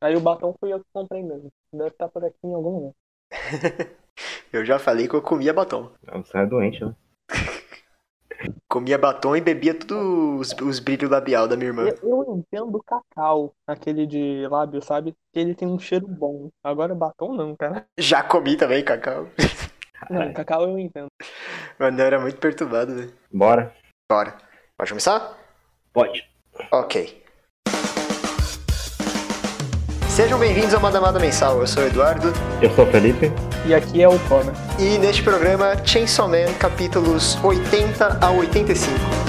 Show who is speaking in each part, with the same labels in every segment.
Speaker 1: Aí o batom fui eu que comprei mesmo. Deve estar por aqui em algum lugar.
Speaker 2: Eu já falei que eu comia batom.
Speaker 3: Não, Você é doente, né?
Speaker 2: Comia batom e bebia tudo os, os brilhos labial da minha irmã.
Speaker 1: Eu, eu entendo cacau, aquele de lábio, sabe? Que ele tem um cheiro bom. Agora batom não, cara.
Speaker 2: Já comi também, cacau.
Speaker 1: Não, cacau eu entendo.
Speaker 2: Mano, eu era muito perturbado, velho.
Speaker 3: Bora.
Speaker 2: Bora. Pode começar?
Speaker 3: Pode.
Speaker 2: Ok. Sejam bem-vindos ao Madamada Mensal. Eu sou o Eduardo.
Speaker 3: Eu sou o Felipe.
Speaker 1: E aqui é o Connor.
Speaker 2: E neste programa, Chainsaw Man, capítulos 80 a 85.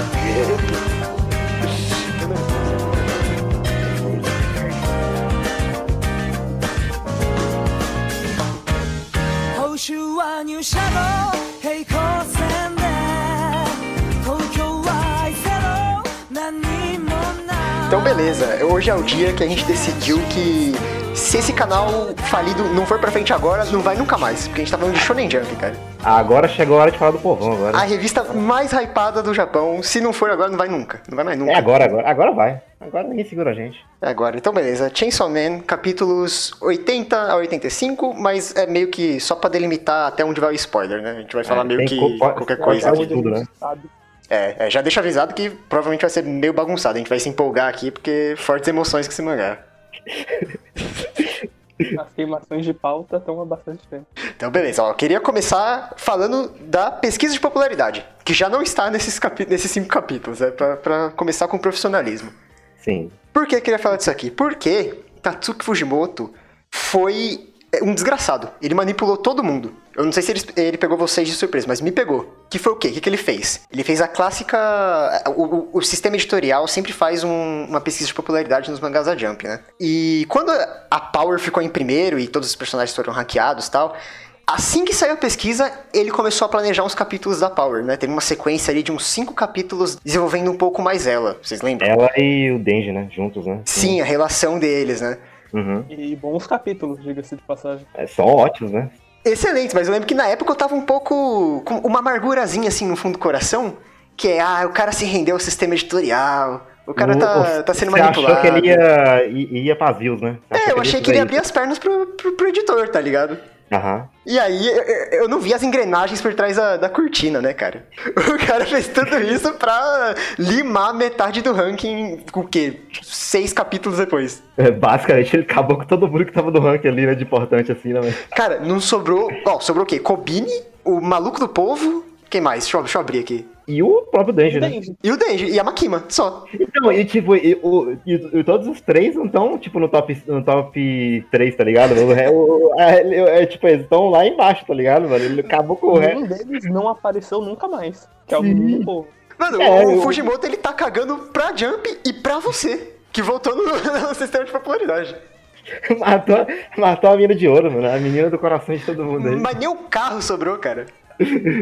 Speaker 2: Então, beleza. Hoje é o dia que a gente decidiu que se esse canal falido não for pra frente agora, não vai nunca mais. Porque a gente tá falando de Shonen Jump, cara.
Speaker 3: Agora chegou a hora de falar do povão agora.
Speaker 2: A revista mais hypada do Japão. Se não for agora, não vai nunca. Não vai mais nunca.
Speaker 3: É agora, agora. Agora vai. Agora ninguém segura a gente.
Speaker 2: É agora. Então, beleza. Chainsaw Man, capítulos 80 a 85, mas é meio que só pra delimitar até onde vai o spoiler, né? A gente vai falar
Speaker 3: É,
Speaker 2: meio que
Speaker 3: co-
Speaker 2: qualquer coisa
Speaker 3: falar
Speaker 2: aqui.
Speaker 3: de tudo, né?
Speaker 1: Sabe?
Speaker 2: É, é, já deixa avisado que provavelmente vai ser meio bagunçado. A gente vai se empolgar aqui porque fortes emoções com esse mangá.
Speaker 1: As queimações de pauta estão há bastante tempo.
Speaker 2: Então, beleza. Ó, eu queria começar falando da pesquisa de popularidade, que já não está nesses, capi- nesses cinco capítulos, é pra, pra começar com profissionalismo.
Speaker 3: Sim.
Speaker 2: Por que eu queria falar disso aqui? Porque Tatsuki Fujimoto foi é, um desgraçado. Ele manipulou todo mundo. Eu não sei se ele, ele pegou vocês de surpresa, mas me pegou. Que foi o quê? O que, que ele fez? Ele fez a clássica. O, o- o sistema editorial sempre faz um- uma pesquisa de popularidade nos mangás da Jump, né? E quando a Power ficou em primeiro e todos os personagens foram hackeados e tal. Assim que saiu a pesquisa, ele começou a planejar uns capítulos da Power, né? Teve uma sequência ali de uns cinco capítulos desenvolvendo um pouco mais ela. Vocês lembram?
Speaker 3: Ela e o Denji, né? Juntos, né?
Speaker 2: Sim, a relação deles, né?
Speaker 3: Uhum.
Speaker 1: E bons capítulos, diga-se de passagem.
Speaker 3: É, são ótimos, né?
Speaker 2: Excelente, mas eu lembro que na época eu tava um pouco com uma amargurazinha assim no fundo do coração, que é, ah, o cara se rendeu ao sistema editorial, o cara tá, tá sendo
Speaker 3: Você
Speaker 2: manipulado.
Speaker 3: achou que ele ia, i- ia pras views, né? Você
Speaker 2: É, eu achei
Speaker 3: ia
Speaker 2: que ele ia abrir as pernas pro, pro, pro editor, tá ligado?
Speaker 3: Aham.
Speaker 2: E aí, eu, eu- eu não vi as engrenagens por trás da, da cortina, né, cara? O cara fez tudo isso pra limar metade do ranking, o quê? Seis capítulos depois.
Speaker 3: É, Basicamente, ele acabou com todo mundo que tava no ranking ali, né? De importante, assim, né? mas-
Speaker 2: Cara, não sobrou. Ó, sobrou o quê? Kobini, o maluco do povo. Quem mais? Deixa eu, deixa eu abrir aqui.
Speaker 3: E o próprio Denji, né?
Speaker 2: E o Denji, e a Makima, só.
Speaker 3: Então, e tipo, e, o- e- e todos os três não estão, tipo, no top, no top 3, tá ligado? O, o- é, é, tipo, eles estão lá embaixo, tá ligado, mano? Ele acabou com o ré.
Speaker 1: Nenhum deles não apareceu nunca mais. Que é o
Speaker 3: Sim.
Speaker 1: povo.
Speaker 2: Mano,
Speaker 3: É,
Speaker 2: o
Speaker 3: eu-
Speaker 2: Fujimoto ele tá cagando pra Jump e pra você. Que voltou no, no sistema de popularidade.
Speaker 3: matou, matou a mina de ouro, mano. A menina do coração de todo mundo aí.
Speaker 2: Mas nem o carro sobrou, cara.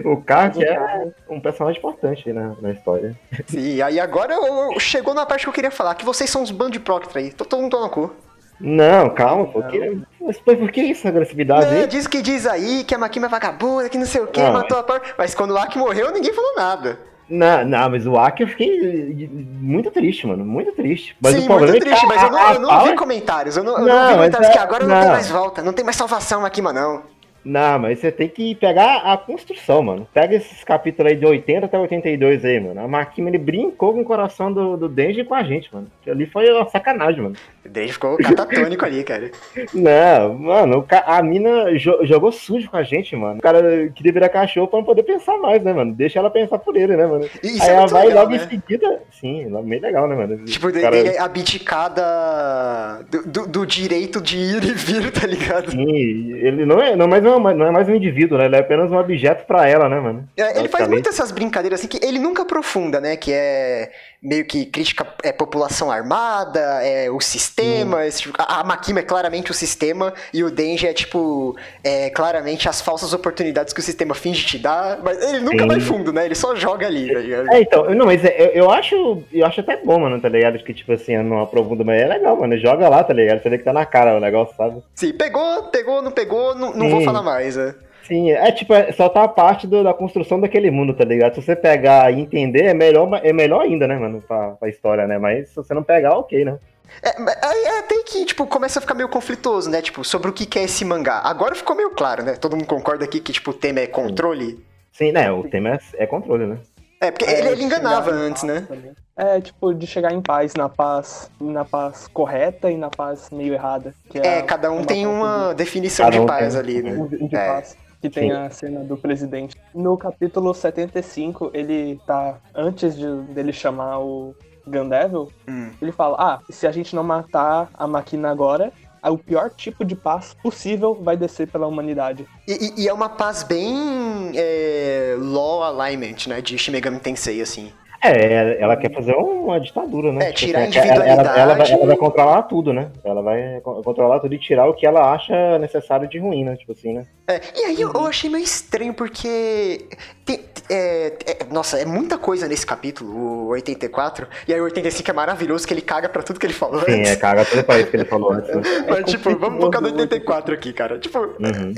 Speaker 3: O que é um personagem importante aí na, na história.
Speaker 2: Sim, aí agora eu- eu- chegou na parte que eu queria falar, que vocês são uns band de Proctor aí. Tô todo mundo no cu.
Speaker 3: Não, calma, porque. Mas por que isso, agressividade
Speaker 2: É,
Speaker 3: aí?
Speaker 2: diz que diz aí que a Makima é vagabunda, que não sei o que,
Speaker 3: Não,
Speaker 2: matou a Power. Mas quando o Aki morreu, ninguém falou nada.
Speaker 3: Não, não, mas o Aki eu fiquei muito triste, mano. Muito triste. Mas
Speaker 2: Sim,
Speaker 3: o problema
Speaker 2: muito
Speaker 3: é que
Speaker 2: triste, mas eu não, eu não vi comentários. Eu não, eu não
Speaker 3: Não,
Speaker 2: vi comentários
Speaker 3: mas
Speaker 2: que
Speaker 3: é-
Speaker 2: agora não, tem
Speaker 3: não.
Speaker 2: mais volta, não tem mais salvação Makima, não.
Speaker 3: Não, mas você tem que pegar a construção, mano. Pega esses capítulos aí de 80 até 82 aí, mano. A Makima, ele brincou com o coração do, do Denji com a gente, mano. Ali foi uma sacanagem, mano.
Speaker 2: O Denji ficou catatônico ali, cara.
Speaker 3: Não, mano, a mina jo- jogou sujo com a gente, mano. O cara queria virar cachorro pra não poder pensar mais, né, mano? Deixa ela pensar por ele, né, mano?
Speaker 2: Isso
Speaker 3: aí
Speaker 2: é
Speaker 3: ela vai
Speaker 2: legal,
Speaker 3: logo
Speaker 2: né?
Speaker 3: em seguida. Sim, é bem legal, né, mano?
Speaker 2: Tipo,
Speaker 3: O cara-
Speaker 2: de abdicar da, do, do- do direito de ir e vir, tá ligado?
Speaker 3: Sim, ele não é, não, é um, não é mais um indivíduo, né? Ele é apenas um objeto pra ela, né, mano?
Speaker 2: É, ele faz muito essas brincadeiras assim que ele nunca aprofunda, né? Que é meio que crítica é população armada, é o sistema. esse tipo- a, a Makima é claramente o sistema e o Denji é tipo é, claramente as falsas oportunidades que o sistema finge te dar. Mas ele nunca
Speaker 3: Sim.
Speaker 2: vai fundo, né? Ele só joga ali, tá ligado?
Speaker 3: É, então, não, mas é, eu, eu acho, eu acho até bom, mano, tá ligado? Que, tipo assim, eu não aprofundo, mas é legal, mano. Joga lá, tá ligado? Você vê que tá na cara o negócio, sabe?
Speaker 2: Sim, pegou, pegou, não pegou, não, não vou falar mais. né?
Speaker 3: Sim, é tipo, é, só tá a parte do- da construção daquele mundo, tá ligado? Se você pegar e entender, é melhor, é melhor ainda, né, mano, pra, pra história, né? Mas se você não pegar, ok, né?
Speaker 2: É, é até que, tipo, começa a ficar meio conflituoso, né? Tipo, sobre o que é esse mangá. Agora ficou meio claro, né? Todo mundo concorda aqui que, tipo, o tema é controle.
Speaker 3: Sim, né? O tema é, é controle, né?
Speaker 2: É, porque
Speaker 1: É,
Speaker 2: ele, ele enganava antes, né?
Speaker 1: também. É, tipo, de chegar em paz, na paz, na paz correta e na paz meio errada. Que
Speaker 2: É,
Speaker 1: a-
Speaker 2: cada um tem uma definição
Speaker 3: Cada
Speaker 2: de
Speaker 3: um
Speaker 2: paz
Speaker 3: tem-
Speaker 2: ali, né?
Speaker 1: de, de
Speaker 2: É.
Speaker 1: paz. Que tem
Speaker 3: Sim.
Speaker 1: a cena do presidente. No capítulo 75, ele tá. Antes de, dele chamar o Gandevil,
Speaker 2: Hum.
Speaker 1: ele fala: Ah, se a gente não matar a máquina agora, o pior tipo de paz possível vai descer pela humanidade.
Speaker 2: E, e- e é uma paz bem é, law alignment, né? De Shimegami Tensei, assim.
Speaker 3: É, ela quer fazer uma ditadura, né?
Speaker 2: É, tirar a
Speaker 3: ela- ela- Ela,
Speaker 2: individualidade.
Speaker 3: ela vai, ela vai controlar tudo, né? Ela vai co- controlar tudo e tirar o que ela acha necessário de ruim, né? Tipo assim, né?
Speaker 2: É, e aí eu, eu achei meio estranho porque. tem- é, é- nossa, é muita coisa nesse capítulo, o 84. E aí o 85 é maravilhoso, que ele caga pra tudo que ele falou
Speaker 3: Sim,
Speaker 2: antes.
Speaker 3: é caga todo pra isso que ele falou antes. Né?
Speaker 2: Mas, tipo, vamos focar no
Speaker 1: conflituoso,
Speaker 2: 84 aqui, cara. Tipo,
Speaker 3: Uhum.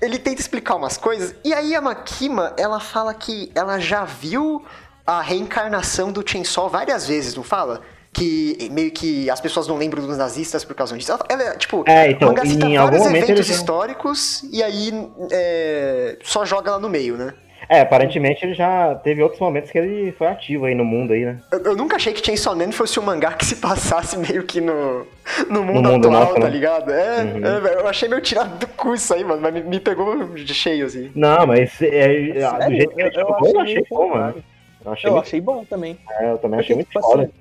Speaker 2: ele tenta explicar umas coisas, e aí a Makima, ela fala que ela já viu a reencarnação do Chainsaw várias vezes, não fala? Que meio que as pessoas não lembram dos nazistas por causa disso. Ela, tipo,
Speaker 3: É, então,
Speaker 2: o mangá cita
Speaker 3: em algum
Speaker 2: vários
Speaker 3: momento
Speaker 2: eventos
Speaker 3: eles-
Speaker 2: históricos e aí é, só joga ela no meio, né?
Speaker 3: É, aparentemente ele já teve outros momentos que ele foi ativo aí no mundo aí, né?
Speaker 2: Eu, eu nunca achei que Chainsaw Man fosse um mangá que se passasse meio que no, no mundo
Speaker 3: mundo
Speaker 2: atual,
Speaker 3: nosso,
Speaker 2: tá
Speaker 3: né?
Speaker 2: ligado? É,
Speaker 3: Uhum.
Speaker 2: é, eu achei meio tirado do cu isso aí, mano, mas me, me pegou de cheio, assim.
Speaker 3: Não, mas é, do
Speaker 1: Sério?
Speaker 3: jeito que ele
Speaker 1: Eu- eu
Speaker 3: eu
Speaker 1: achei
Speaker 3: achei bom, mano. Eu achei,
Speaker 1: Eu
Speaker 3: muito,
Speaker 1: achei bom também.
Speaker 3: é, eu também achei muito
Speaker 1: tipo
Speaker 3: foda.
Speaker 1: assim,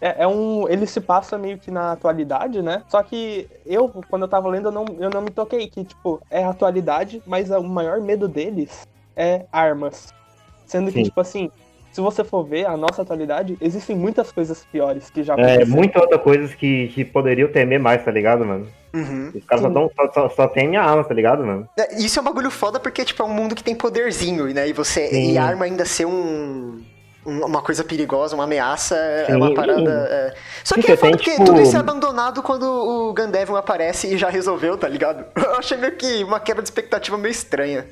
Speaker 1: é, é um. Ele se passa meio que na atualidade, né? Só que eu, quando eu tava lendo, eu não, eu não me toquei que, tipo, é a atualidade, mas o maior medo deles é armas. Sendo que,
Speaker 3: Sim.
Speaker 1: tipo assim, se você for ver a nossa atualidade, existem muitas coisas piores que já
Speaker 3: É,
Speaker 1: aconteceram.
Speaker 3: muita outra coisas que, que poderiam temer mais, tá ligado, mano?
Speaker 2: Uhum.
Speaker 3: Os caras só, tão, só, só, só temem a arma, tá ligado, mano?
Speaker 2: É, Isso é um bagulho foda porque, tipo, é um mundo que tem poderzinho, né? E você.
Speaker 3: Sim.
Speaker 2: E arma ainda ser um. um- Uma coisa perigosa, uma ameaça, é
Speaker 3: Sim.
Speaker 2: uma parada. é. Só
Speaker 3: Sim,
Speaker 2: que é foda
Speaker 3: tem,
Speaker 2: porque
Speaker 3: tipo-
Speaker 2: tudo isso é abandonado quando o Gandevon aparece e já resolveu, tá ligado? Eu achei meio que uma quebra de expectativa meio estranha.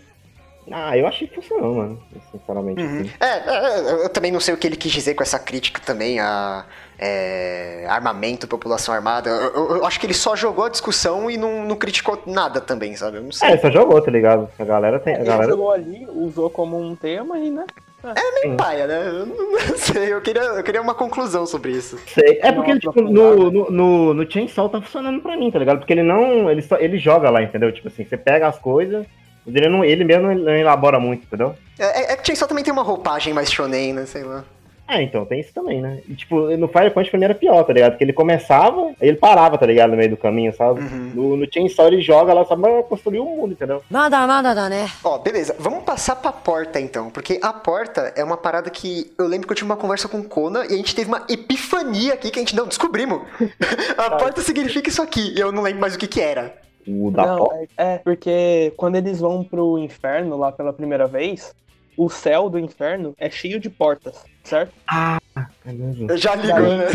Speaker 3: Ah, eu achei que funcionou, mano. Sinceramente.
Speaker 2: Uhum.
Speaker 3: assim.
Speaker 2: É, é, é, eu também não sei o que ele quis dizer com essa crítica também a é, armamento, população armada. Eu, eu- eu acho que ele só jogou a discussão e não, não criticou nada também, sabe? Eu não sei.
Speaker 3: É, só jogou, tá ligado? A galera tem. A
Speaker 1: Ele
Speaker 3: galera...
Speaker 1: jogou ali, usou como um tema e, né?
Speaker 3: Sim.
Speaker 2: Paia, né? Eu não, não sei, eu queria, eu queria uma conclusão sobre isso.
Speaker 3: Sei. É porque,
Speaker 1: Não,
Speaker 3: tipo, no, no, no, no Chainsaw tá funcionando pra mim, tá ligado? Porque ele não. Ele, só, ele joga lá, entendeu? Tipo assim, você pega as coisas, mas ele, não, ele mesmo não elabora muito, entendeu?
Speaker 2: É, é, é que Chainsaw também tem uma roupagem mais shonen, né? Sei lá.
Speaker 3: É, então, tem isso também, né? E, tipo, no Fire Punch pra mim era pior, tá ligado? Porque ele começava, aí ele parava, tá ligado? No meio do caminho, sabe?
Speaker 2: Uhum.
Speaker 3: No, no Chainsaw ele joga lá, sabe? Mas construiu o um mundo, entendeu?
Speaker 4: Nada, nada, nada, né?
Speaker 2: Ó, beleza. Vamos passar pra porta, então. Porque a porta é uma parada que eu lembro que eu tive uma conversa com o Kona e a gente teve uma epifania aqui que a gente não descobrimos. a porta significa isso aqui. E eu não lembro mais o que que era.
Speaker 3: O da
Speaker 1: Não,
Speaker 3: porta.
Speaker 1: é, é, porque quando eles vão pro inferno lá pela primeira vez, o céu do inferno é cheio de portas, certo?
Speaker 3: Caramba.
Speaker 2: Já ligou, né?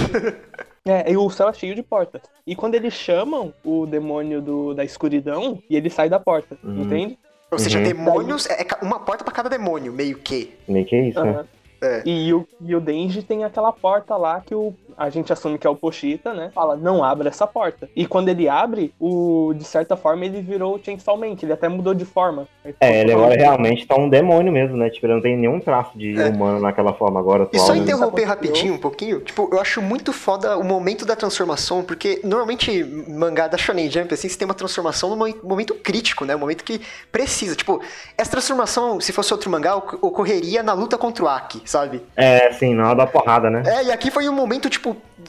Speaker 1: É, e o céu é cheio de portas. E quando eles chamam o demônio do, da escuridão, e ele sai da porta,
Speaker 3: Uhum.
Speaker 1: entende?
Speaker 2: Ou seja,
Speaker 3: Uhum.
Speaker 2: demônios é é uma porta pra cada demônio, meio que.
Speaker 3: Meio que isso, né?
Speaker 1: Aham.
Speaker 2: É.
Speaker 1: E, o, e o Denji tem aquela porta lá que o, a gente assume que é o Pochita, né? Fala, não abra essa porta. E quando ele abre, o, de certa forma ele virou o Chainsaw Man, que ele até mudou de forma.
Speaker 3: É, ele agora realmente tá um demônio mesmo, né? Tipo, ele não tem nenhum traço de
Speaker 2: É.
Speaker 3: humano naquela forma agora
Speaker 2: E
Speaker 3: atual.
Speaker 2: só
Speaker 3: né?
Speaker 2: interromper rapidinho um pouquinho, tipo, eu acho muito foda o momento da transformação, porque normalmente mangá da Shonen Jump, assim, você tem uma transformação num mo- momento crítico, né? Um momento que precisa. Tipo, essa transformação, se fosse outro mangá, ocorreria na luta contra o Aki, sabe?
Speaker 3: É, sim, na hora da porrada, né?
Speaker 2: É, e aqui foi um momento, tipo,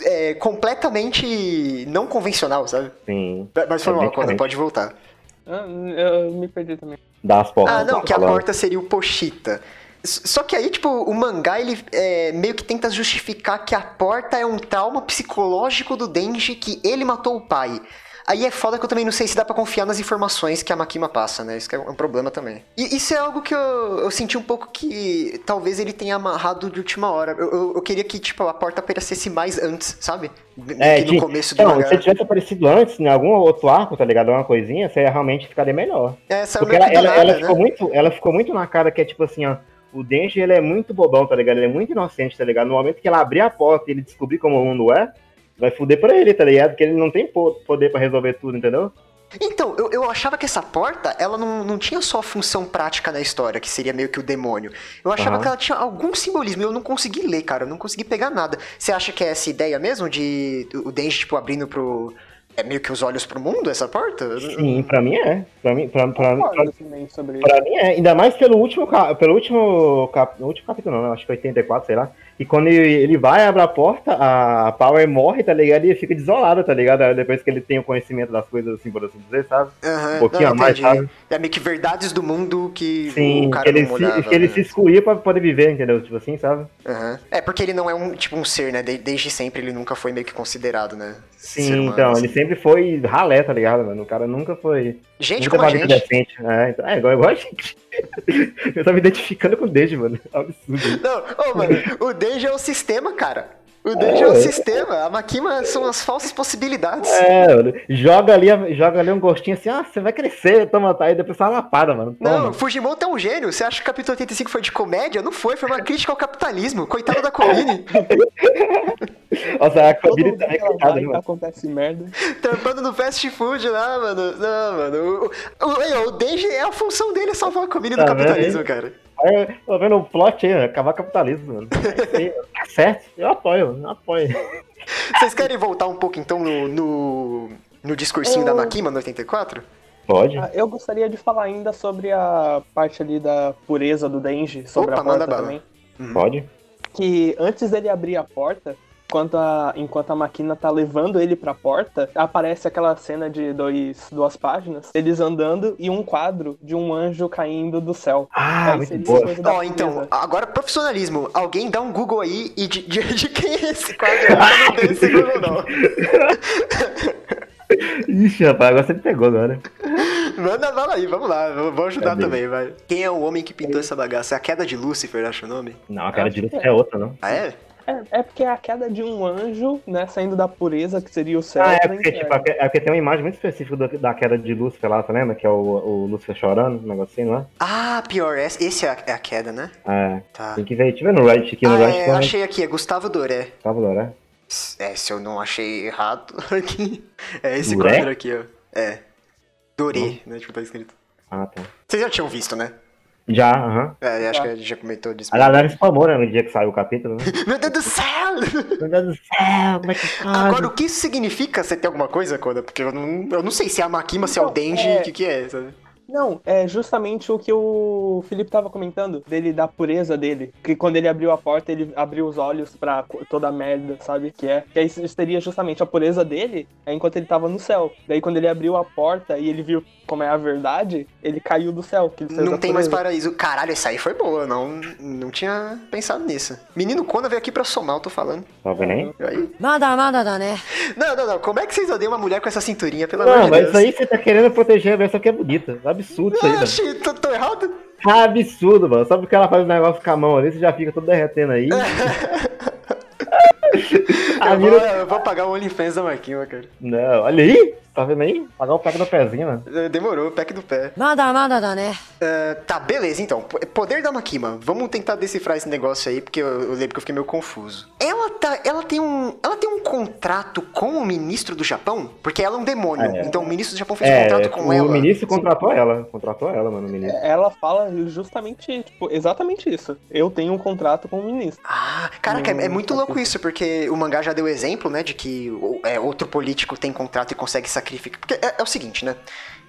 Speaker 2: é, completamente não convencional, sabe?
Speaker 3: Sim.
Speaker 2: Mas foi
Speaker 3: É
Speaker 2: mal, pode voltar.
Speaker 1: Ah, eu me perdi também.
Speaker 3: Das portas.
Speaker 2: Ah, não, que a
Speaker 3: falando.
Speaker 2: porta seria o Pochita. Só que aí, tipo, o mangá, ele é, meio que tenta justificar que a porta é um trauma psicológico do Denji, que ele matou o pai. Aí é foda que eu também não sei se dá pra confiar nas informações que a Makima passa, né? Isso que é um problema também. E isso é algo que eu, eu senti um pouco que talvez ele tenha amarrado de última hora. Eu, eu- eu queria que, tipo, a porta aparecesse mais antes, sabe?
Speaker 3: É,
Speaker 2: que no
Speaker 3: de-
Speaker 2: começo do
Speaker 3: Não, se tivesse aparecido antes, em algum outro arco, tá ligado? Uma coisinha, você realmente ficaria melhor.
Speaker 2: É, saiu
Speaker 3: Porque ela,
Speaker 2: do
Speaker 3: ela,
Speaker 2: nada,
Speaker 3: ela
Speaker 2: né?
Speaker 3: ficou muito, ela ficou muito na cara que é tipo assim, ó. O Denji, ele é muito bobão, tá ligado? Ele é muito inocente, tá ligado? No momento que ela abrir a porta e ele descobrir como o mundo é, vai fuder pra ele, tá ligado? Porque ele não tem po- poder pra resolver tudo, entendeu?
Speaker 2: Então, eu, eu achava que essa porta, ela não, não tinha só função prática na história, que seria meio que o demônio. Eu achava
Speaker 3: Aham.
Speaker 2: que ela tinha algum simbolismo, e eu não consegui ler, cara, eu não consegui pegar nada. Você acha que é essa ideia mesmo, de o Denji, tipo, abrindo pro... É meio que os olhos pro mundo, essa porta?
Speaker 3: Sim, pra mim é. Pra mim, pra, pra, pra,
Speaker 1: isso.
Speaker 3: pra mim é. Ainda mais pelo último, pelo último, cap, último capítulo, não, né? acho que 84, sei lá. E quando ele, vai, abre a porta, a Power morre, tá ligado? E fica desolado, tá ligado? Depois que ele tem o conhecimento das coisas, assim, por assim dizer, sabe?
Speaker 2: Aham,
Speaker 3: Um pouquinho
Speaker 2: não,
Speaker 3: a mais, sabe?
Speaker 2: É meio que verdades do mundo que
Speaker 3: Sim,
Speaker 2: o cara
Speaker 3: ele,
Speaker 2: não
Speaker 3: se,
Speaker 2: olhava.
Speaker 3: que ele
Speaker 2: né?
Speaker 3: se excluía pra poder viver, entendeu? Tipo assim, sabe?
Speaker 2: Aham. É, porque ele não é um, tipo, um ser, né? De- desde sempre ele nunca foi meio que considerado, né?
Speaker 3: Sim,
Speaker 2: humano,
Speaker 3: então,
Speaker 2: assim.
Speaker 3: ele sempre foi ralé, tá ligado, mano? O cara nunca foi.
Speaker 2: Gente
Speaker 3: nunca
Speaker 2: como a gente.
Speaker 3: decente. É, então, é igual, igual a gente. Eu tava me identificando com o Deji, mano. É absurdo.
Speaker 2: Não, ô, mano, o Denji é o sistema, cara. O Denji é, o
Speaker 3: É.
Speaker 2: sistema. A Makima são as falsas possibilidades.
Speaker 3: É, mano. Joga ali, joga ali um gostinho assim, ah, você vai crescer, toma, tá? Aí depois fala uma lapada, mano. Toma.
Speaker 2: Não, Fujimoto é um gênio. Você acha que o capítulo 85 foi de comédia? Não foi, foi uma crítica ao capitalismo. Coitado da Colline,
Speaker 3: Nossa, a
Speaker 1: lugar
Speaker 3: também, né, mano?
Speaker 1: acontece merda.
Speaker 2: trampando no fast food lá, mano. Não, mano. O, o, o Denji é a função dele, é salvar a Colline do
Speaker 3: Tá vendo
Speaker 2: capitalismo, cara.
Speaker 3: Aí eu tô vendo o plot aí, ó, acabar capitalismo, mano. É aí, Tá certo, eu apoio, eu apoio.
Speaker 2: Vocês querem voltar um pouco, então, no, no, no discursinho da
Speaker 1: Eu-
Speaker 2: Makima no 84?
Speaker 3: Pode.
Speaker 1: Ah, Eu gostaria de falar ainda sobre a parte ali da pureza do Denji, sobre
Speaker 2: Opa,
Speaker 1: a porta
Speaker 2: manda bala.
Speaker 1: também.
Speaker 3: Pode.
Speaker 1: Que antes dele abrir a porta, enquanto a, enquanto a máquina tá levando ele pra porta, aparece aquela cena de dois, duas páginas, eles andando e um quadro de um anjo caindo do céu.
Speaker 3: Ah, muito boa.
Speaker 2: Ó, então,
Speaker 1: pureza.
Speaker 2: agora profissionalismo. Alguém dá um Google aí e de, de, de quem é esse quadro? Eu não tenho esse Google, não.
Speaker 3: Ixi, rapaz, agora você me pegou agora.
Speaker 2: Manda bala aí, vamos lá. Vou, ajudar
Speaker 3: Cadê?
Speaker 2: também, vai. Quem é o homem que pintou essa bagaça? É a queda de Lúcifer, acho o nome?
Speaker 3: Não, a cara de
Speaker 1: que é.
Speaker 3: é outra, não.
Speaker 2: Ah, é?
Speaker 1: É, é porque é a queda de um anjo, né, saindo da pureza, que seria o céu.
Speaker 3: Ah, é porque, tipo, é porque tem uma imagem muito específica do- da queda de Lúcifer lá, tá lembra? Que é o, o Lúcifer chorando, um negocinho, não é?
Speaker 2: Ah, pior, esse esse é a, é a queda, né?
Speaker 3: É.
Speaker 2: Tá.
Speaker 3: Tem que ver, deixa eu ver no Reddit aqui, no
Speaker 2: Ah,
Speaker 3: Reddit.
Speaker 2: é, achei aqui, é Gustavo Doré.
Speaker 3: Lá, né?
Speaker 2: É, se eu não achei errado aqui. É esse
Speaker 3: Doré?
Speaker 2: quadro aqui, ó. É. Doré, né? Tipo, tá escrito.
Speaker 3: Ah, tá.
Speaker 2: Vocês já tinham visto, né?
Speaker 3: Já, aham.
Speaker 2: É, acho
Speaker 1: Já.
Speaker 2: que a gente já comentou disso.
Speaker 3: A galera spamou, né, no dia que saiu o capítulo, né?
Speaker 2: Meu Deus do céu!
Speaker 3: Meu Deus do céu, como é que pode?
Speaker 2: Agora, o que isso significa? Você tem alguma coisa, Koda? Porque eu não, eu não sei se é a Makima, se é o Denji,
Speaker 1: é-
Speaker 2: o que que é, sabe?
Speaker 1: Não, é justamente o que o Felipe tava comentando, dele da pureza dele. Que quando ele abriu a porta, ele abriu os olhos para toda a merda, sabe? Que é. Que aí seria justamente a pureza dele é enquanto ele tava no céu. Daí quando ele abriu a porta e ele viu como é a verdade, ele caiu do céu. Que
Speaker 2: não tem mais paraíso. Caralho, essa aí foi boa. Não, não tinha pensado nisso. Menino Kona veio aqui pra somar, eu tô falando.
Speaker 3: Tá vendo aí?
Speaker 2: aí?
Speaker 4: Nada, nada, nada, né?
Speaker 2: Não, não, não. Como é que vocês odeiam uma mulher com essa cinturinha, pelo
Speaker 3: não,
Speaker 2: amor
Speaker 3: de
Speaker 2: Deus?
Speaker 3: Não, mas aí você tá querendo proteger a versão que é bonita. Vai Absurdo isso aí, mano.
Speaker 2: Achei, tô, tô errado?
Speaker 3: Tá absurdo, mano. Só porque ela faz o um negócio com a mão ali, você já fica todo derretendo aí.
Speaker 2: eu, vou, eu, vou, pagar o OnlyFans da Marquinha, cara.
Speaker 3: Não, olha aí. Tá vendo aí? Pagar o pack do pezinho, mano
Speaker 2: eh, Demorou, o pack do pé.
Speaker 4: Nada, nada, nada, né?
Speaker 2: Uh, tá, beleza, então. Poder da Makima. Vamos tentar decifrar esse negócio aí, porque eu, eu lembro que eu fiquei meio confuso. Ela tá. Ela tem um. Ela tem um contrato com o ministro do Japão? Porque ela é um demônio.
Speaker 3: É.
Speaker 2: Então o ministro do Japão fez um
Speaker 3: É,
Speaker 2: contrato com
Speaker 3: o
Speaker 2: ela.
Speaker 3: ministro contratou ela. Contratou ela, mano, o ministro.
Speaker 1: Ela fala justamente, tipo, exatamente isso. Eu tenho um contrato com o ministro.
Speaker 2: Ah, caraca, é, é
Speaker 1: Hum,
Speaker 2: muito
Speaker 1: tá
Speaker 2: louco isso, porque o mangá já deu exemplo, né, de que o- é, outro político tem contrato e consegue sacrificar. Porque é, é o seguinte, né?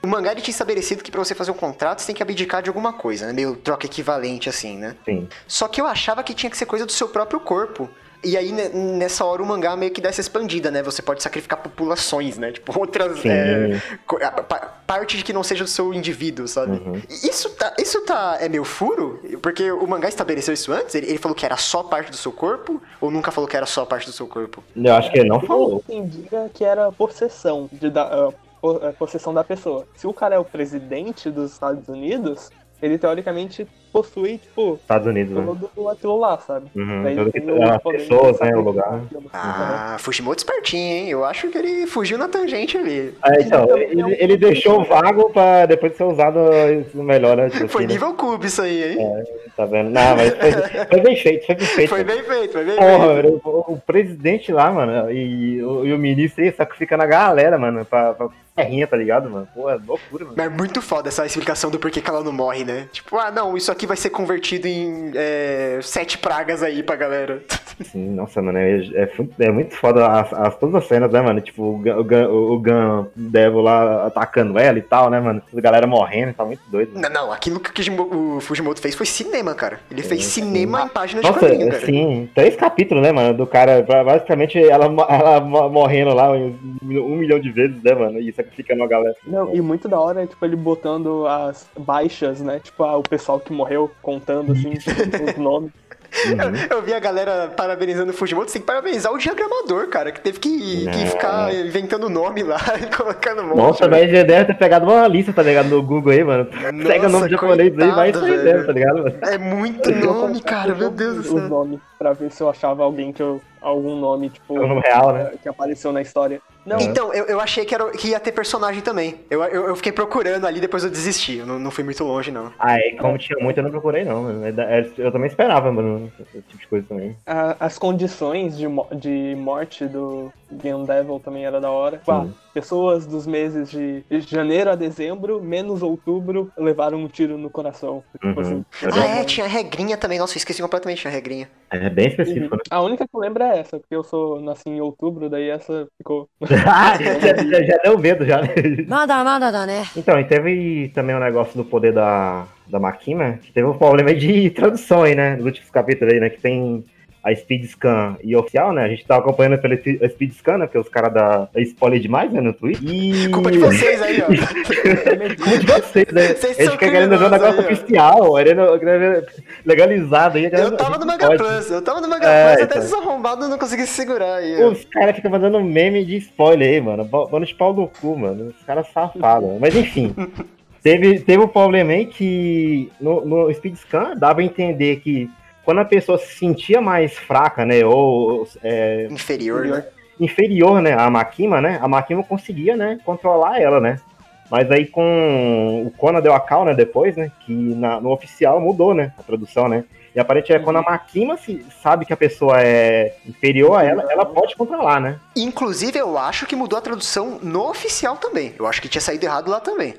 Speaker 2: O mangá ele tinha estabelecido que pra você fazer um contrato você tem que abdicar de alguma coisa, né? Meio troca equivalente assim, né?
Speaker 3: Sim.
Speaker 2: Só que eu achava que tinha que ser coisa do seu próprio corpo. E aí, ne- nessa hora, o mangá meio que dá essa expandida, né? Você pode sacrificar populações, né? Tipo, outras. É, parte de que não seja do seu indivíduo, sabe?
Speaker 3: Uhum.
Speaker 2: Isso tá, isso tá. É meio furo? Porque o mangá estabeleceu isso antes? Ele, ele falou que era só parte do seu corpo? Ou nunca falou que era só parte do seu corpo?
Speaker 3: Eu acho que ele não
Speaker 1: Eu
Speaker 3: falou.
Speaker 1: entendia que era possessão, de, da, ah, possessão da pessoa. Se o cara é o presidente dos Estados Unidos, ele teoricamente possui, tipo,
Speaker 3: Estados Unidos, né?
Speaker 1: todo aquilo lá, sabe?
Speaker 3: Uhum.
Speaker 1: Daí
Speaker 3: Tudo
Speaker 1: tem
Speaker 3: que-
Speaker 1: o
Speaker 3: as
Speaker 1: poder de
Speaker 3: pessoas, né? O lugar.
Speaker 2: Ah, Fujimoto espertinho, hein? Eu acho que ele fugiu na tangente ali.
Speaker 3: É, então, ele, ele deixou vago pra depois ser usado isso melhor, né? Tipo
Speaker 2: Foi
Speaker 3: assim, né?
Speaker 2: nível cube isso aí, hein?
Speaker 3: Tá vendo? Não, mas foi, foi bem feito, foi bem feito.
Speaker 2: Foi bem feito, foi bem
Speaker 3: Porra,
Speaker 2: feito.
Speaker 3: o, o presidente lá, mano, e, o- e o ministro aí sacrifica na galera, mano, pra, pra terrinha, tá ligado, mano? Pô, é loucura, mano.
Speaker 2: Mas é muito foda essa explicação do porquê que ela não morre, né? Tipo, ah, não, isso aqui vai ser convertido em é, sete pragas aí pra galera.
Speaker 3: Sim, nossa, mano, é, é, é muito foda as, as- todas as cenas, né, mano? Tipo, o, Gun- o, o Gun Devil lá atacando ela e tal, né, mano? A galera morrendo, tá muito doido. Mano.
Speaker 2: Não, não, aquilo que o Fujimoto fez foi cinema, cara. Ele fez
Speaker 3: sim.
Speaker 2: cinema em páginas de
Speaker 3: Nossa,
Speaker 2: quadrinho, cara.
Speaker 3: sim, três capítulos, né, mano? Do cara, basicamente ela, ela mo- morrendo lá um, milhão de vezes, né, mano? E sacrificando a galera.
Speaker 1: Não, e muito da hora, tipo, ele botando as baixas, né? Tipo, ah, o pessoal que morreu, contando, assim, os nomes.
Speaker 3: Uhum.
Speaker 2: Eu vi a galera parabenizando o Fujimoto, tem que parabenizar o diagramador, cara, que teve que, que ficar inventando nome lá e colocando um monte.
Speaker 3: Nossa,
Speaker 2: velho.
Speaker 3: mas já deve ter pegado uma lista, tá ligado? No Google aí, mano. Pega nome japonês aí vai sair dentro, tá ligado? mano?
Speaker 2: É muito
Speaker 1: Eu
Speaker 2: nome, cara, meu
Speaker 1: eu
Speaker 2: Deus do céu.
Speaker 1: Os nomes, pra ver se eu achava alguém que eu. algum nome, tipo.
Speaker 3: O nome real, né?
Speaker 1: que apareceu na história. Não,
Speaker 2: Então, eu, eu achei que, era, que ia ter personagem também. Eu, eu, eu fiquei procurando ali, depois eu desisti. Eu não, não fui muito longe, não.
Speaker 3: Ah, é, como tinha muito, eu não procurei, não. mano. É Eu também esperava, mano, esse tipo de coisa também.
Speaker 1: a- as condições de, de morte do Game Devil também era da hora. Bah,
Speaker 3: uhum.
Speaker 1: pessoas dos meses de janeiro a dezembro, menos outubro, levaram um tiro no coração. Tipo
Speaker 3: uhum.
Speaker 1: Assim.
Speaker 2: Ah, é, tinha regrinha também. Nossa, eu esqueci completamente, a regrinha.
Speaker 3: É, é bem específico, uhum. né?
Speaker 1: A única que eu lembro é essa, porque eu sou nasci em outubro, daí essa ficou.
Speaker 3: já, já, deu medo, já.
Speaker 4: Né? nada, nada, nada, né?
Speaker 3: Então, e teve também o um negócio do poder da da Makima, que teve um problema de tradução aí, né? Nos últimos capítulos aí, né? Que tem a Speed Scan e oficial, né? A gente tá acompanhando pela Spe- Speed Scan, né? Porque os caras da da spoiler demais, né? No Twitter. E...
Speaker 2: Culpa de vocês aí, ó.
Speaker 3: Culpa de vocês, né?
Speaker 2: Vocês
Speaker 3: Eles
Speaker 2: são
Speaker 3: ficam querendo ver um negócio
Speaker 2: aí,
Speaker 3: oficial, querendo, legalizado aí. a
Speaker 2: Eu tava no Mega
Speaker 3: pode.
Speaker 2: Plus, eu tava no Mega
Speaker 3: É,
Speaker 2: Plus, até
Speaker 3: então.
Speaker 2: esses arrombados não consegui se segurar aí. ó.
Speaker 3: Os caras ficam mandando meme de spoiler aí, mano. Vamos de pau no cu, mano. Os caras safados. Mas enfim. Teve, teve um problema aí que no, no Speed Scan dava a entender que quando a pessoa se sentia mais fraca, né? Ou é,
Speaker 2: Inferior, né?
Speaker 3: inferior, né? A Makima, né? A Makima conseguia, né? Controlar ela, né? Mas aí com o Conan deu a cal, né? Depois, né? Que na- no oficial mudou, né? A tradução, né? E aparentemente é quando a Makima se, sabe que a pessoa é inferior a ela, ela pode controlar, né?
Speaker 2: Inclusive, eu acho que mudou a tradução no oficial também. Eu acho que tinha saído errado lá também.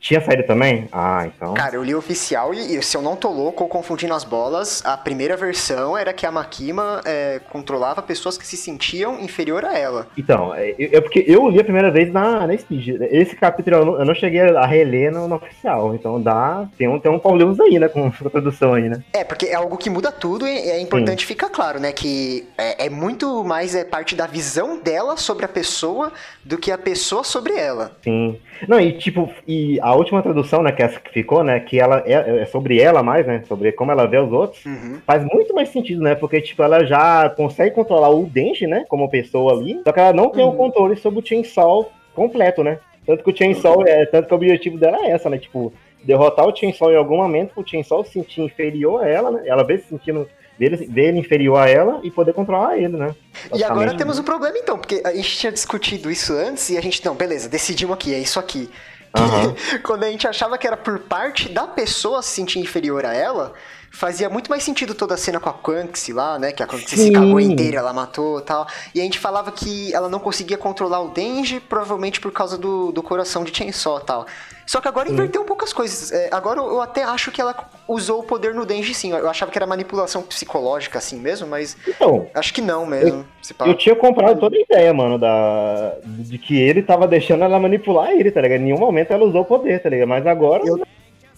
Speaker 3: Tinha saído também? Ah, então.
Speaker 2: Cara, eu li o oficial e, e se eu não tô louco ou confundindo as bolas, a primeira versão era que a Makima é, controlava pessoas que se sentiam inferior a ela.
Speaker 3: Então, é, é porque eu li a primeira vez na, na Speed. Esse capítulo eu não, eu não cheguei a reler no, no oficial. Então dá. Tem um, tem um problemas aí, né? Com a tradução aí, né?
Speaker 2: É, porque é algo que muda tudo e é importante ficar claro, né? Que é, é muito mais é parte da visão dela sobre a pessoa do que a pessoa sobre ela.
Speaker 3: Sim. Não, e tipo, e a última tradução, né, que essa que ficou, né, que ela é, é sobre ela mais, né, sobre como ela vê os outros,
Speaker 2: Uhum.
Speaker 3: faz muito mais sentido, né, porque, tipo, ela já consegue controlar o Denji, né, como pessoa ali, só que ela não tem o
Speaker 1: Uhum.
Speaker 3: controle sobre o Chainsaw completo, né. Tanto que o Chainsaw, é, tanto que o objetivo dela é essa, né, tipo, derrotar o Chainsaw em algum momento, o Chainsaw se sentir inferior a ela, né, ela vê se sentindo, vê ele, inferior a ela e poder controlar ele, né.
Speaker 2: E agora temos um problema então, porque a gente tinha discutido isso antes e a gente, não, beleza, decidimos aqui, é isso aqui.
Speaker 3: Aham.
Speaker 2: Quando a gente achava que era por parte da pessoa se sentir inferior a ela, fazia muito mais sentido toda a cena com a Quanxi lá, né? Que a Quanxi se cagou inteira, ela matou e tal. E a gente falava que ela não conseguia controlar o Denji, provavelmente por causa do, do coração de Chainsaw e tal. Só que agora inverteu um pouco as coisas. É, agora eu eu até acho que ela usou o poder no Denji sim. Eu achava que era manipulação psicológica assim mesmo, mas
Speaker 3: Então,
Speaker 2: acho que não mesmo. pá.
Speaker 3: Eu tinha comprado toda a ideia, mano, da... de que ele tava deixando ela manipular ele, tá ligado? Em nenhum momento ela usou o poder, tá ligado? Mas agora.
Speaker 1: Eu-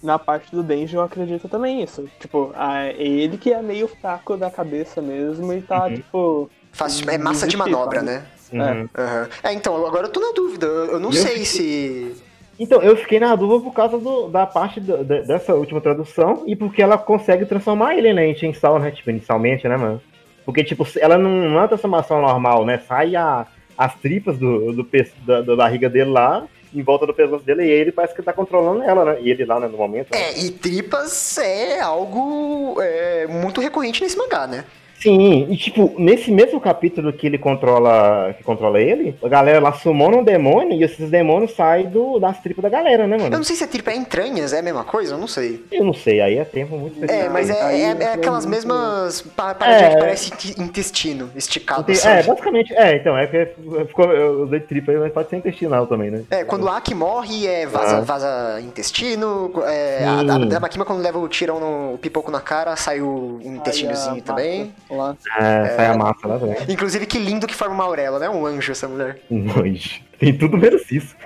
Speaker 1: Na parte do Denji eu acredito também isso. Tipo, é ele que é meio fraco da cabeça mesmo e tá,
Speaker 3: Uhum.
Speaker 1: tipo.
Speaker 2: Fácil- é massa de manobra, né?
Speaker 3: Uhum.
Speaker 2: Aham. É, então, agora eu tô na dúvida. Eu eu não
Speaker 3: Eu
Speaker 2: sei
Speaker 3: fiquei-
Speaker 2: se.
Speaker 3: Então, eu fiquei na dúvida por causa do- da parte do- de- dessa última tradução e porque ela consegue transformar ele, né, em Chainsaw, né? Tipo, inicialmente, né, mano? Porque, tipo, ela não, não é uma transformação normal, né? Sai a- as tripas do, do, da, da barriga dele lá em volta do pescoço dele e ele parece que tá controlando ela, né? E ele lá, né, no momento. né?
Speaker 2: É, e tripas é algo é, muito recorrente nesse mangá, né?
Speaker 3: Sim, e tipo, nesse mesmo capítulo que ele controla, que controla ele, a galera lá sumona um demônio e esses demônios saem do, das tripas da galera, né,
Speaker 2: Eu
Speaker 3: mano?
Speaker 2: não sei se a tripa é entranhas, é a mesma coisa, eu não sei.
Speaker 3: Eu não sei, aí é tempo muito
Speaker 2: É, mas é,
Speaker 1: Aí
Speaker 2: é-
Speaker 1: é
Speaker 2: é aquelas
Speaker 1: muito-
Speaker 2: mesmas paradinhas
Speaker 3: É.
Speaker 2: que parece ti- intestino esticado?
Speaker 3: É, basicamente, é, então, é que ficou, eu usei tripa aí, mas pode ser intestinal também, né?
Speaker 2: É, quando o Aki morre, é vaza,
Speaker 3: Ah.
Speaker 2: vaza intestino. É, a,
Speaker 3: Sim.
Speaker 2: a, a Makima, quando leva o tirão no o pipoco na cara, sai o intestinozinho também.
Speaker 1: massa Lá.
Speaker 3: É, sai a massa lá também.
Speaker 2: Inclusive, que lindo que forma uma auréola, né? Um anjo essa mulher.
Speaker 3: Nojo. Tem tudo menos isso.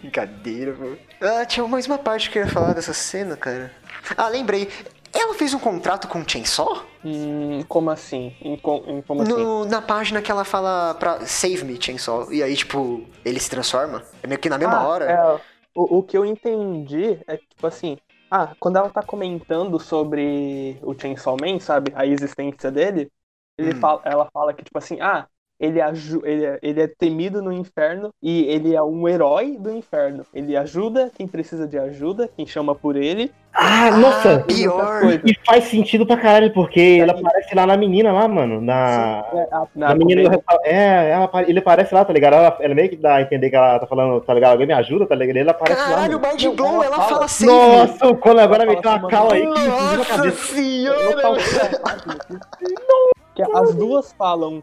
Speaker 2: Brincadeira, pô. Ah, tinha mais uma parte que eu ia falar dessa cena, cara. Ah, lembrei. Ela fez um contrato com o Chainsaw?
Speaker 1: Hum, como assim? Em, em como assim?
Speaker 2: No, na página que ela fala pra Save me, Chainsaw. E aí, tipo, ele se transforma. É meio que na mesma
Speaker 1: Ah,
Speaker 2: hora.
Speaker 1: é, o, o que eu entendi é que, tipo assim, ah, quando ela tá comentando sobre o Chainsaw Man, sabe, a existência dele, ele
Speaker 2: Hum.
Speaker 1: fala, ela fala que, tipo assim, ah, ele, ele, é, ele é temido no inferno e ele é um herói do inferno. Ele ajuda quem precisa de ajuda, quem chama por ele.
Speaker 3: Ah,
Speaker 2: Ah,
Speaker 3: nossa!
Speaker 2: pior.
Speaker 1: coisas.
Speaker 3: E faz sentido pra caralho, porque ele aparece lá na menina lá, mano. Na.
Speaker 1: É, a,
Speaker 3: Na menina do É, ela ele aparece lá, tá ligado? Ela, ela meio que dá a entender que ela tá falando, tá ligado? Alguém me ajuda, tá ligado? Ele aparece
Speaker 2: Caralho,
Speaker 3: lá.
Speaker 2: Mind
Speaker 1: Não,
Speaker 2: Blow,
Speaker 1: ela
Speaker 2: ela
Speaker 1: fala-
Speaker 2: me.
Speaker 3: Nossa, o Conan agora
Speaker 1: Ela
Speaker 3: meteu uma cal aí
Speaker 1: assim,
Speaker 3: que explodiu na
Speaker 2: Nossa senhora!
Speaker 1: tava- que as duas falam "Al-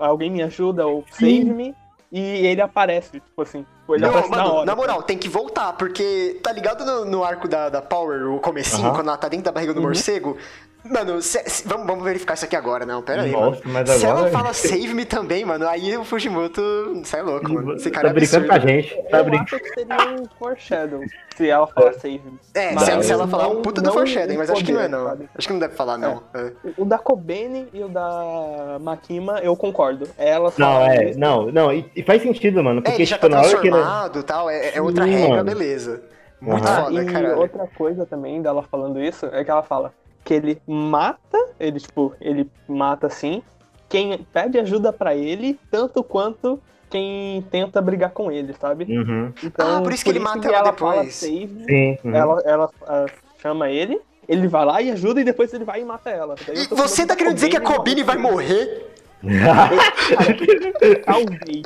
Speaker 1: alguém me ajuda ou save me e ele aparece, tipo assim, ele
Speaker 2: Não,
Speaker 1: aparece
Speaker 2: mano,
Speaker 1: na hora.
Speaker 2: na moral, tem que voltar, porque tá ligado no, no arco da, da Power, o comecinho,
Speaker 3: Aham.
Speaker 2: quando ela tá dentro da barriga do
Speaker 1: Uhum.
Speaker 2: morcego? Mano, se- se- vamos, vamos verificar isso aqui agora, não, pera aí,
Speaker 3: Nossa,
Speaker 2: mano.
Speaker 3: mas
Speaker 2: Se ela
Speaker 3: agora-
Speaker 2: fala save me também, mano, aí o Fujimoto sai louco, mano. Esse cara
Speaker 3: Tá
Speaker 2: é
Speaker 3: brincando com a gente. Tá
Speaker 1: Eu
Speaker 3: brincando.
Speaker 1: acho que seria um foreshadow se ela falar save me.
Speaker 2: É,
Speaker 1: Mas
Speaker 2: se, ela- se ela falar um puta do foreshadowing, mas acho que não é não.
Speaker 1: sabe?
Speaker 2: Acho que não deve falar não. É.
Speaker 1: O da Kobene e o da Makima, eu concordo. Elas
Speaker 3: Não, é,
Speaker 1: isso.
Speaker 3: não, não, e, e faz sentido, mano,
Speaker 2: É,
Speaker 3: porque,
Speaker 2: ele já
Speaker 3: tipo,
Speaker 2: tá
Speaker 3: na hora que ele...
Speaker 2: transformado e tal, é, é outra
Speaker 3: Sim,
Speaker 2: regra,
Speaker 3: mano.
Speaker 2: beleza. Muito.
Speaker 1: Ah,
Speaker 2: foda,
Speaker 1: e
Speaker 2: caralho.
Speaker 1: outra coisa também dela falando isso é que ela fala que ele mata, ele tipo, ele mata assim, quem pede ajuda pra ele, tanto quanto quem tenta brigar com ele, sabe?
Speaker 3: Uhum,
Speaker 1: Então,
Speaker 2: Ah, por isso que ele mata ela
Speaker 1: fala
Speaker 2: depois.
Speaker 1: save,
Speaker 3: sim, uhum.
Speaker 1: ela, ela ah, chama ele, ele vai lá e ajuda e depois ele vai e mata ela.
Speaker 2: E você tá querendo dizer que a
Speaker 1: Kobene
Speaker 2: Kobine vai morrer?
Speaker 1: Talvez.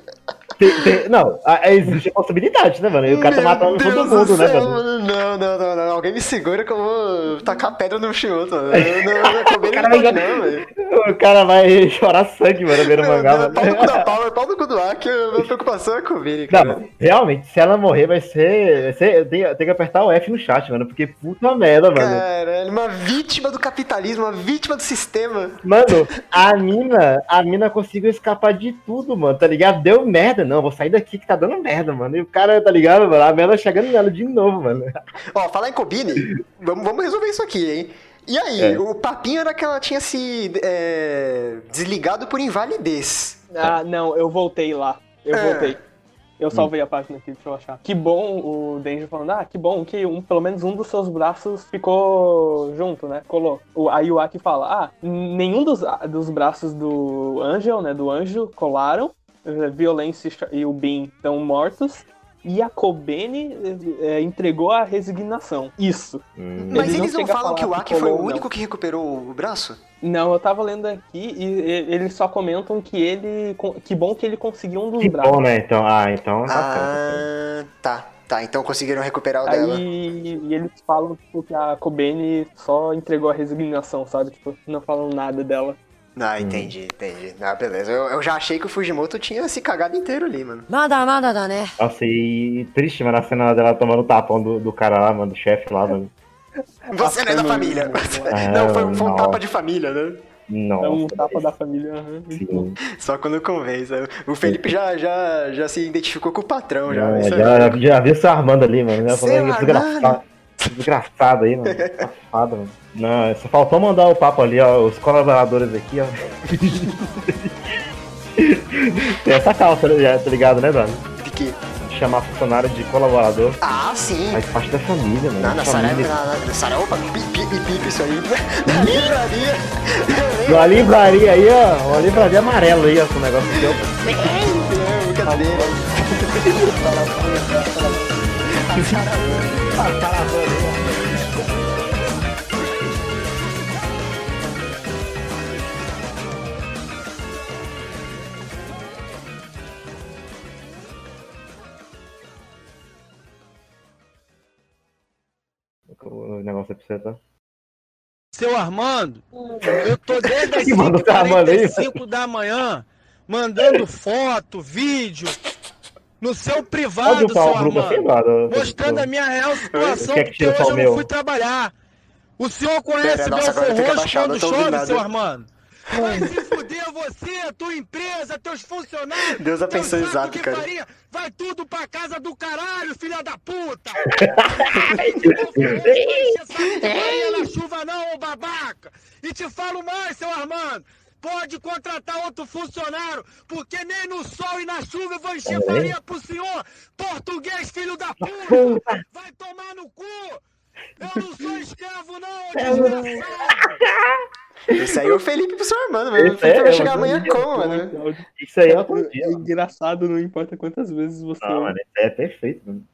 Speaker 3: Tem- tem- não, existe a possibilidade, né, mano? E o cara tá matando todo
Speaker 2: Deus
Speaker 3: mundo,
Speaker 2: do
Speaker 3: né, mano?
Speaker 2: Não, não, não, não. Alguém me segura que eu vou tacar pedra no Shioto. Não, não, não, Kobine
Speaker 3: cara
Speaker 2: não
Speaker 3: vai
Speaker 2: não, velho.
Speaker 3: O cara vai chorar sangue, mano, vendo o mangá, mano.
Speaker 2: Pau no cu da Power, pau no cu do Aki, a minha preocupação é a Kobine, cara.
Speaker 3: Não, realmente, se ela morrer, vai ser. Vai ser tem, tem que apertar o F no chat, mano. Porque puta merda, mano.
Speaker 2: Caralho, uma vítima do capitalismo, uma vítima do sistema.
Speaker 3: Mano, a mina, a mina conseguiu escapar de tudo, mano, tá ligado? Deu merda, não, vou sair daqui que tá dando merda, mano. E o cara, tá ligado, mano? A merda chegando nela de novo, mano.
Speaker 2: Ó, falar em Kobine, vamos, vamos resolver isso aqui, hein? E aí,
Speaker 3: É.
Speaker 2: o papinho era que ela tinha se é, desligado por invalidez.
Speaker 1: Ah, não, eu voltei lá. Eu
Speaker 2: É.
Speaker 1: voltei. Eu salvei a página aqui, deixa eu achar. Que bom o Denji falando, ah, que bom que um, pelo menos um dos seus braços ficou junto, né? Colou. O, aí o Aki fala, ah, nenhum dos, dos braços do Angel, né, do anjo, colaram. Eh, Violência e o Bin estão mortos. E a Kobene eh, entregou a resignação. Isso.
Speaker 2: Mas
Speaker 1: Ele não
Speaker 2: eles não
Speaker 1: a
Speaker 2: falam que o Aki foi o único
Speaker 1: não.
Speaker 2: que recuperou o braço?
Speaker 1: Não, eu tava lendo aqui e, e- eles só comentam que ele. Que bom que ele conseguiu um dos
Speaker 3: Que
Speaker 1: braços.
Speaker 3: bom, né? Então, ah, então tá.
Speaker 2: Ah, tá. Tá, então conseguiram recuperar o dela.
Speaker 1: Aí e eles falam tipo, que a Kobene só entregou a resignação, sabe? Tipo, não falam nada dela.
Speaker 2: Ah, hum. entendi, entendi. Ah, beleza. Eu, eu já achei que o Fujimoto tinha se cagado inteiro ali, mano.
Speaker 4: Nada, nada, nada, né?
Speaker 3: Nossa, e triste, mano, a cena dela tomando o tapão do, do cara lá, mano, do chefe lá, mano.
Speaker 2: Você não é da família.
Speaker 3: É,
Speaker 2: não, foi, foi um tapa de família, né?
Speaker 3: não
Speaker 1: É um tapa da família.
Speaker 3: Uhum.
Speaker 2: Só quando convence. Né? O Felipe já, já, já se identificou com o patrão. Já,
Speaker 3: é,
Speaker 2: já,
Speaker 3: já, já viu se armando ali, mano.
Speaker 2: Né?
Speaker 3: Falando, desgraçado, aí, mano. Safado, mano. Não, só faltou mandar o papo ali, ó. Os colaboradores aqui, ó. Tem essa calça, né, já, tá ligado, né, Dani?
Speaker 2: De quê?
Speaker 3: Chamar funcionário de colaborador.
Speaker 2: Ah, sim.
Speaker 3: Faz parte da família, mano.
Speaker 2: Na, na Saraiva, na, na, na Saraiva, opa, isso aí. Na livraria.
Speaker 3: Uma livraria aí, ó. Uma livraria amarela aí, ó. Com o negócio
Speaker 2: É, brincadeira.
Speaker 3: O negócio é pra você, tá?
Speaker 5: Seu Armando, eu tô desde as
Speaker 3: Que manda o Armando aí,
Speaker 5: 5 da manhã mandando foto, vídeo no seu privado, seu Armando.
Speaker 3: Eduardo?
Speaker 5: Mostrando a minha real situação,
Speaker 3: que
Speaker 5: porque hoje eu
Speaker 3: meu?
Speaker 5: não fui trabalhar. O senhor conhece
Speaker 2: Pera, nossa, agora
Speaker 5: Belfor
Speaker 2: tem que
Speaker 5: Roxo
Speaker 2: abaixar,
Speaker 5: quando chove, seu Armando? Vai se fuder você, tua empresa, teus funcionários.
Speaker 2: Deus abençoe o
Speaker 5: saco
Speaker 2: Zap,
Speaker 5: de
Speaker 2: cara.
Speaker 5: farinha. Vai tudo pra casa do caralho, filha da puta! Não na chuva não, ô babaca! E te falo mais, seu Armando! Pode contratar outro funcionário, porque nem no sol e na chuva eu vou encher farinha pro senhor! Português, filho da puta! Vai tomar no cu! Eu não sou escravo não, ô desgraçado!
Speaker 2: Esse aí é o Felipe pro seu Armando, mano. O
Speaker 3: Esse é,
Speaker 2: Felipe vai
Speaker 3: é,
Speaker 2: chegar amanhã como, mano?
Speaker 3: Isso aí é.
Speaker 1: É engraçado, não importa quantas vezes você.
Speaker 3: Não, mano, isso é perfeito, mano.